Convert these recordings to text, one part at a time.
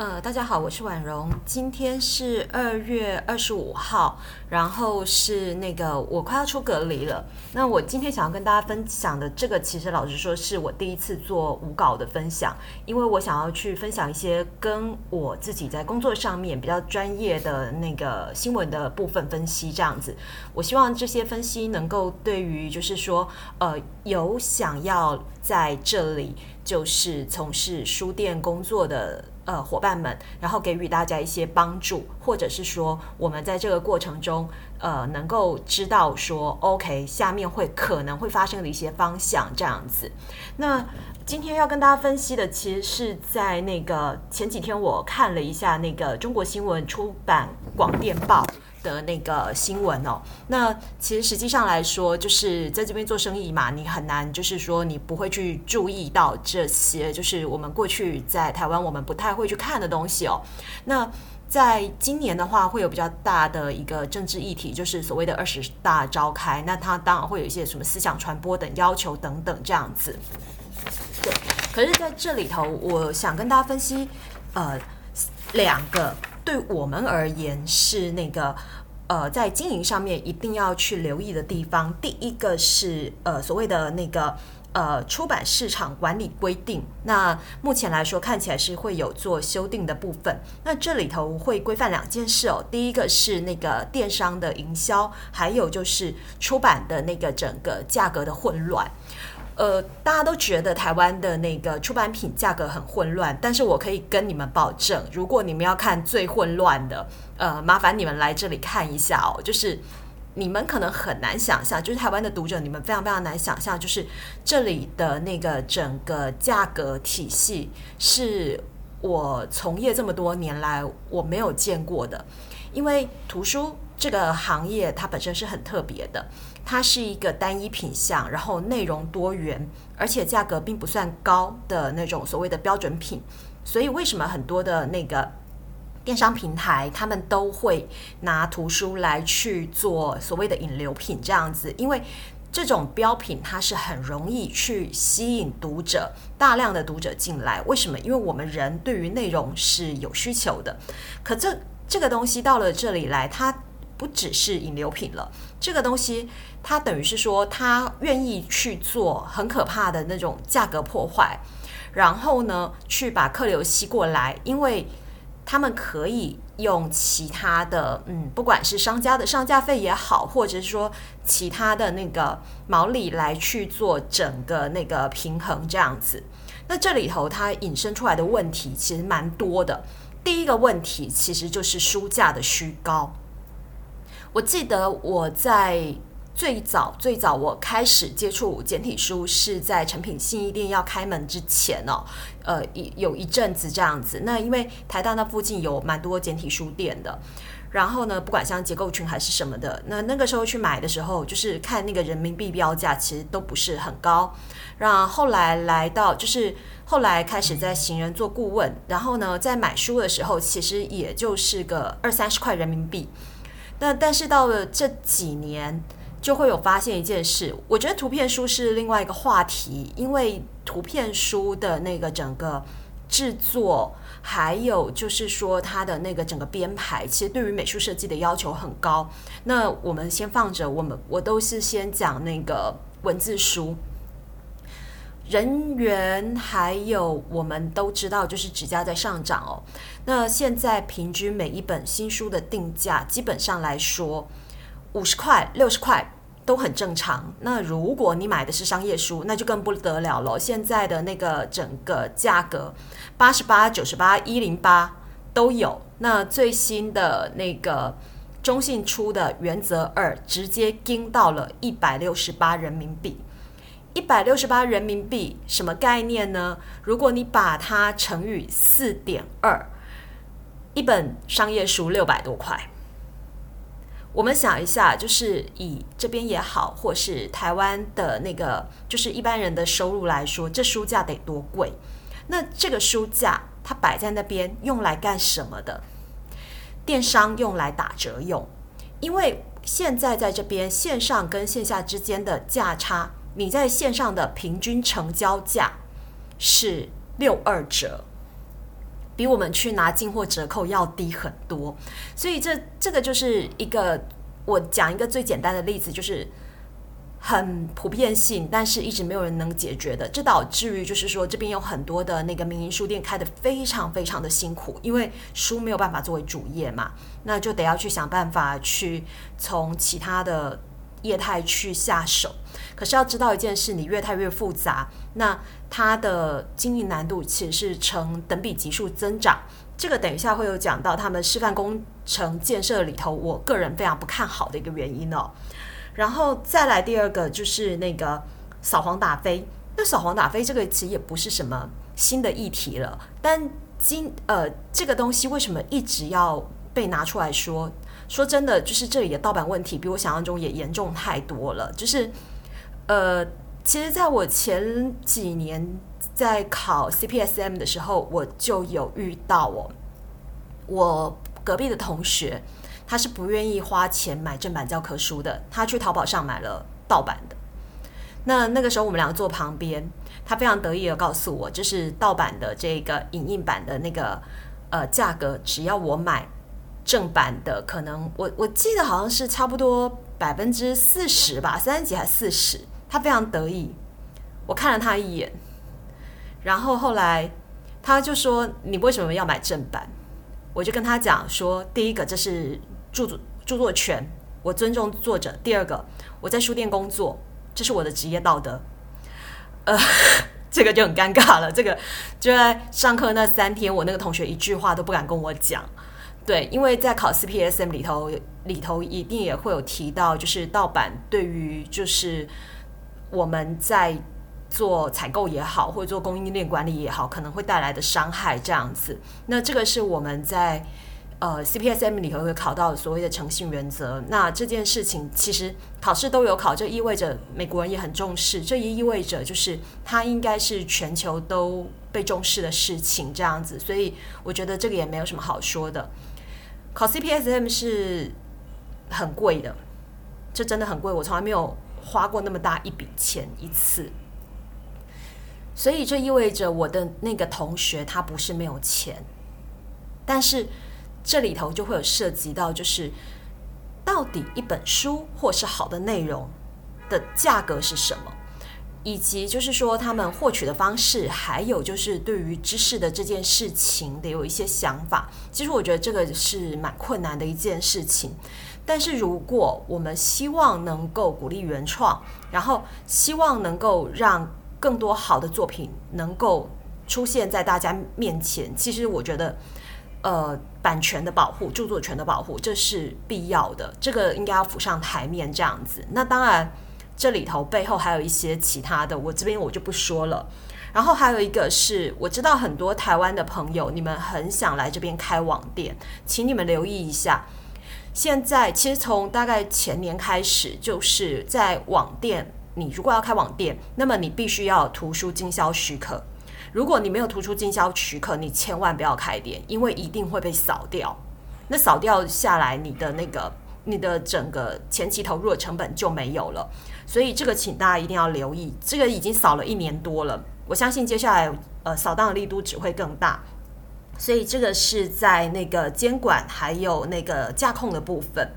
呃，大家好，我是婉容。今天是二月二十五号，然后是那个我快要出隔离了。那我今天想要跟大家分享的这个，其实老实说是我第一次做无稿的分享，因为我想要去分享一些跟我自己在工作上面比较专业的那个新闻的部分分析，这样子。我希望这些分析能够对于就是说，呃，有想要在这里就是从事书店工作的。呃，伙伴们，然后给予大家一些帮助，或者是说，我们在这个过程中，呃，能够知道说，OK，下面会可能会发生的一些方向这样子。那今天要跟大家分析的，其实是在那个前几天我看了一下那个中国新闻出版广电报。的那个新闻哦，那其实实际上来说，就是在这边做生意嘛，你很难就是说你不会去注意到这些，就是我们过去在台湾我们不太会去看的东西哦。那在今年的话，会有比较大的一个政治议题，就是所谓的二十大召开，那它当然会有一些什么思想传播等要求等等这样子。对，可是在这里头，我想跟大家分析，呃，两个。对我们而言是那个呃，在经营上面一定要去留意的地方。第一个是呃所谓的那个呃出版市场管理规定。那目前来说看起来是会有做修订的部分。那这里头会规范两件事哦。第一个是那个电商的营销，还有就是出版的那个整个价格的混乱。呃，大家都觉得台湾的那个出版品价格很混乱，但是我可以跟你们保证，如果你们要看最混乱的，呃，麻烦你们来这里看一下哦。就是你们可能很难想象，就是台湾的读者，你们非常非常难想象，就是这里的那个整个价格体系，是我从业这么多年来我没有见过的，因为图书这个行业它本身是很特别的。它是一个单一品相，然后内容多元，而且价格并不算高的那种所谓的标准品。所以为什么很多的那个电商平台，他们都会拿图书来去做所谓的引流品这样子？因为这种标品它是很容易去吸引读者，大量的读者进来。为什么？因为我们人对于内容是有需求的。可这这个东西到了这里来，它不只是引流品了，这个东西。他等于是说，他愿意去做很可怕的那种价格破坏，然后呢，去把客流吸过来，因为他们可以用其他的，嗯，不管是商家的上架费也好，或者是说其他的那个毛利来去做整个那个平衡这样子。那这里头它引申出来的问题其实蛮多的。第一个问题其实就是书价的虚高。我记得我在。最早最早，我开始接触简体书是在成品信义店要开门之前哦，呃，一有一阵子这样子。那因为台大那附近有蛮多简体书店的，然后呢，不管像结构群还是什么的，那那个时候去买的时候，就是看那个人民币标价，其实都不是很高。然后后来来到，就是后来开始在行人做顾问，然后呢，在买书的时候，其实也就是个二三十块人民币。那但是到了这几年。就会有发现一件事，我觉得图片书是另外一个话题，因为图片书的那个整个制作，还有就是说它的那个整个编排，其实对于美术设计的要求很高。那我们先放着，我们我都是先讲那个文字书，人员还有我们都知道，就是纸价在上涨哦。那现在平均每一本新书的定价，基本上来说。五十块、六十块都很正常。那如果你买的是商业书，那就更不得了了。现在的那个整个价格，八十八、九十八、一零八都有。那最新的那个中信出的《原则二》，直接盯到了一百六十八人民币。一百六十八人民币什么概念呢？如果你把它乘以四点二，一本商业书六百多块。我们想一下，就是以这边也好，或是台湾的那个，就是一般人的收入来说，这书价得多贵？那这个书架它摆在那边用来干什么的？电商用来打折用，因为现在在这边线上跟线下之间的价差，你在线上的平均成交价是六二折。比我们去拿进货折扣要低很多。所以这这个就是一个我讲一个最简单的例子，就是很普遍性，但是一直没有人能解决的。这导致于就是说，这边有很多的那个民营书店开的非常非常的辛苦，因为书没有办法作为主业嘛，那就得要去想办法去从其他的。业态去下手，可是要知道一件事，你越太越复杂，那它的经营难度其实是呈等比级数增长。这个等一下会有讲到他们示范工程建设里头，我个人非常不看好的一个原因哦。然后再来第二个就是那个扫黄打非，那扫黄打非这个其实也不是什么新的议题了，但今呃这个东西为什么一直要被拿出来说？说真的，就是这里的盗版问题比我想象中也严重太多了。就是，呃，其实在我前几年在考 CPSM 的时候，我就有遇到哦，我隔壁的同学，他是不愿意花钱买正版教科书的，他去淘宝上买了盗版的。那那个时候我们两个坐旁边，他非常得意的告诉我，就是盗版的这个影印版的那个呃价格，只要我买。正版的可能我我记得好像是差不多百分之四十吧，三十几还四十，他非常得意。我看了他一眼，然后后来他就说：“你为什么要买正版？”我就跟他讲说：“第一个，这是著作著作权，我尊重作者；第二个，我在书店工作，这是我的职业道德。”呃，这个就很尴尬了。这个就在上课那三天，我那个同学一句话都不敢跟我讲。对，因为在考 CPSM 里头，里头一定也会有提到，就是盗版对于就是我们在做采购也好，或者做供应链管理也好，可能会带来的伤害这样子。那这个是我们在呃 CPSM 里头会考到所谓的诚信原则。那这件事情其实考试都有考，这意味着美国人也很重视，这也意味着就是它应该是全球都被重视的事情这样子。所以我觉得这个也没有什么好说的。考 CPSM 是很贵的，这真的很贵，我从来没有花过那么大一笔钱一次。所以这意味着我的那个同学他不是没有钱，但是这里头就会有涉及到，就是到底一本书或是好的内容的价格是什么？以及就是说他们获取的方式，还有就是对于知识的这件事情得有一些想法。其实我觉得这个是蛮困难的一件事情。但是如果我们希望能够鼓励原创，然后希望能够让更多好的作品能够出现在大家面前，其实我觉得，呃，版权的保护、著作权的保护，这是必要的。这个应该要浮上台面这样子。那当然。这里头背后还有一些其他的，我这边我就不说了。然后还有一个是，我知道很多台湾的朋友，你们很想来这边开网店，请你们留意一下。现在其实从大概前年开始，就是在网店，你如果要开网店，那么你必须要图书经销许可。如果你没有图书经销许可，你千万不要开店，因为一定会被扫掉。那扫掉下来，你的那个你的整个前期投入的成本就没有了。所以这个请大家一定要留意，这个已经扫了一年多了，我相信接下来呃扫荡的力度只会更大。所以这个是在那个监管还有那个架控的部分。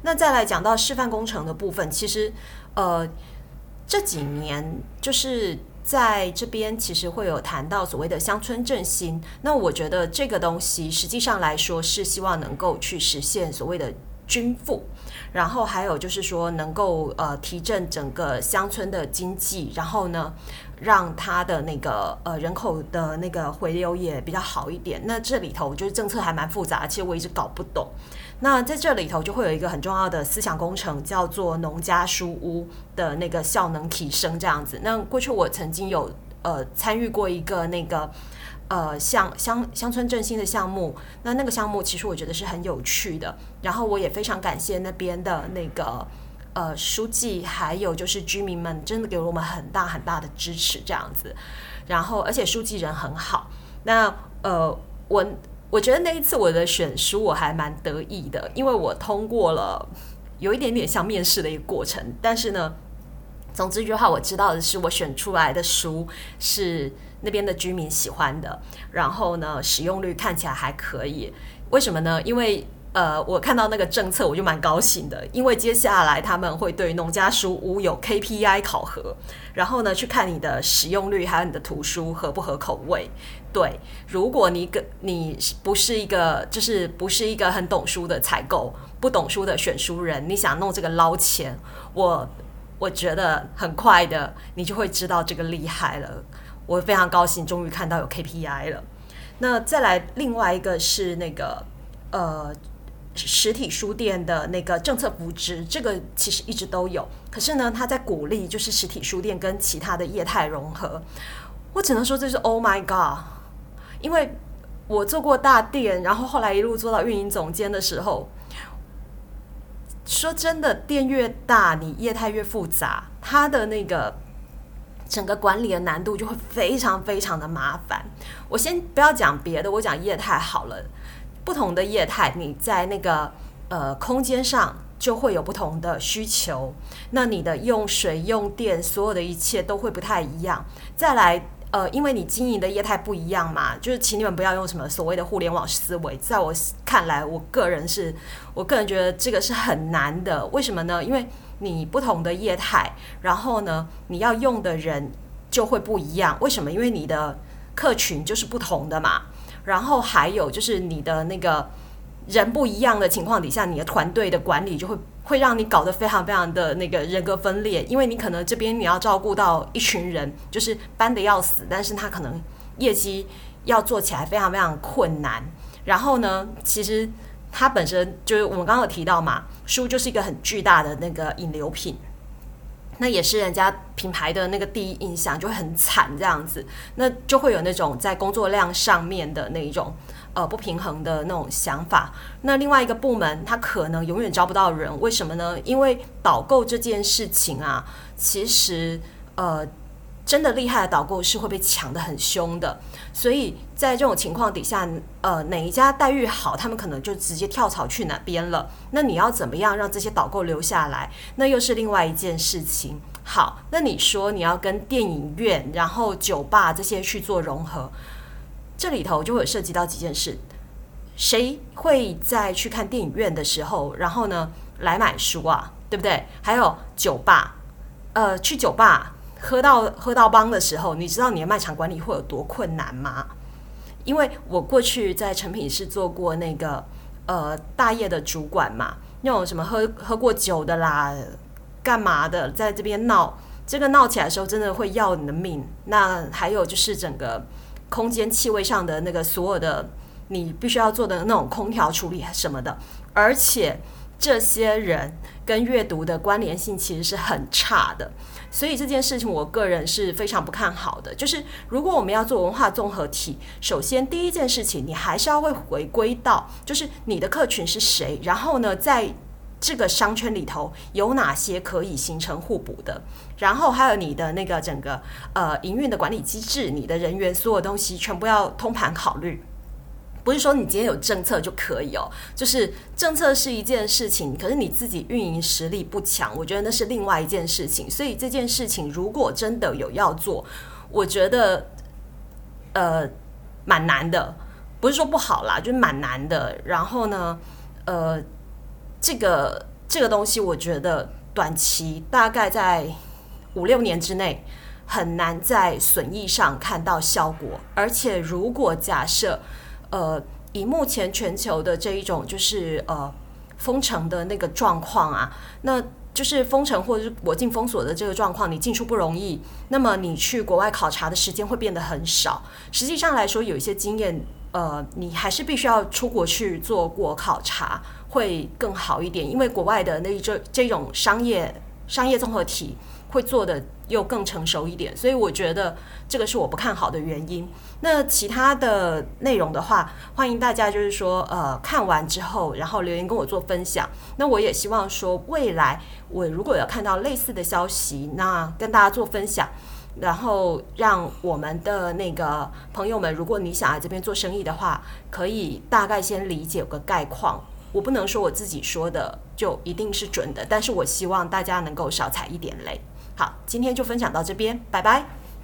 那再来讲到示范工程的部分，其实呃这几年就是在这边其实会有谈到所谓的乡村振兴。那我觉得这个东西实际上来说是希望能够去实现所谓的均富。然后还有就是说，能够呃提振整个乡村的经济，然后呢，让它的那个呃人口的那个回流也比较好一点。那这里头就是政策还蛮复杂，其实我一直搞不懂。那在这里头就会有一个很重要的思想工程，叫做农家书屋的那个效能提升这样子。那过去我曾经有呃参与过一个那个。呃，像乡乡村振兴的项目，那那个项目其实我觉得是很有趣的。然后我也非常感谢那边的那个呃书记，还有就是居民们，真的给了我们很大很大的支持，这样子。然后而且书记人很好。那呃，我我觉得那一次我的选书我还蛮得意的，因为我通过了有一点点像面试的一个过程，但是呢，总之，一句话我知道的是，我选出来的书是那边的居民喜欢的，然后呢，使用率看起来还可以。为什么呢？因为呃，我看到那个政策，我就蛮高兴的，因为接下来他们会对农家书屋有 KPI 考核，然后呢，去看你的使用率，还有你的图书合不合口味。对，如果你跟你不是一个，就是不是一个很懂书的采购，不懂书的选书人，你想弄这个捞钱，我我觉得很快的，你就会知道这个厉害了。我非常高兴，终于看到有 KPI 了。那再来，另外一个是那个呃。实体书店的那个政策扶持，这个其实一直都有。可是呢，他在鼓励就是实体书店跟其他的业态融合。我只能说这是 Oh my God！因为我做过大店，然后后来一路做到运营总监的时候，说真的，店越大，你业态越复杂，它的那个整个管理的难度就会非常非常的麻烦。我先不要讲别的，我讲业态好了。不同的业态，你在那个呃空间上就会有不同的需求。那你的用水、用电，所有的一切都会不太一样。再来，呃，因为你经营的业态不一样嘛，就是请你们不要用什么所谓的互联网思维。在我看来，我个人是，我个人觉得这个是很难的。为什么呢？因为你不同的业态，然后呢，你要用的人就会不一样。为什么？因为你的客群就是不同的嘛。然后还有就是你的那个人不一样的情况底下，你的团队的管理就会会让你搞得非常非常的那个人格分裂，因为你可能这边你要照顾到一群人，就是搬的要死，但是他可能业绩要做起来非常非常困难。然后呢，其实它本身就是我们刚刚有提到嘛，书就是一个很巨大的那个引流品。那也是人家品牌的那个第一印象就会很惨这样子，那就会有那种在工作量上面的那一种呃不平衡的那种想法。那另外一个部门他可能永远招不到人，为什么呢？因为导购这件事情啊，其实呃。真的厉害的导购是会被抢的很凶的，所以在这种情况底下，呃，哪一家待遇好，他们可能就直接跳槽去哪边了。那你要怎么样让这些导购留下来？那又是另外一件事情。好，那你说你要跟电影院、然后酒吧这些去做融合，这里头就会涉及到几件事：谁会在去看电影院的时候，然后呢来买书啊？对不对？还有酒吧，呃，去酒吧。喝到喝到帮的时候，你知道你的卖场管理会有多困难吗？因为我过去在成品室做过那个呃大业的主管嘛，那种什么喝喝过酒的啦，干嘛的，在这边闹，这个闹起来的时候真的会要你的命。那还有就是整个空间气味上的那个所有的你必须要做的那种空调处理什么的，而且这些人跟阅读的关联性其实是很差的。所以这件事情，我个人是非常不看好的。就是如果我们要做文化综合体，首先第一件事情，你还是要会回归到，就是你的客群是谁，然后呢，在这个商圈里头有哪些可以形成互补的，然后还有你的那个整个呃营运的管理机制，你的人员所有东西全部要通盘考虑。不是说你今天有政策就可以哦，就是政策是一件事情，可是你自己运营实力不强，我觉得那是另外一件事情。所以这件事情如果真的有要做，我觉得呃蛮难的，不是说不好啦，就是蛮难的。然后呢，呃，这个这个东西，我觉得短期大概在五六年之内很难在损益上看到效果，而且如果假设。呃，以目前全球的这一种就是呃封城的那个状况啊，那就是封城或者是国境封锁的这个状况，你进出不容易，那么你去国外考察的时间会变得很少。实际上来说，有一些经验，呃，你还是必须要出国去做过考察，会更好一点，因为国外的那这这种商业商业综合体会做的又更成熟一点，所以我觉得这个是我不看好的原因。那其他的内容的话，欢迎大家就是说，呃，看完之后，然后留言跟我做分享。那我也希望说，未来我如果有看到类似的消息，那跟大家做分享，然后让我们的那个朋友们，如果你想来这边做生意的话，可以大概先理解个概况。我不能说我自己说的就一定是准的，但是我希望大家能够少踩一点雷。好，今天就分享到这边，拜拜。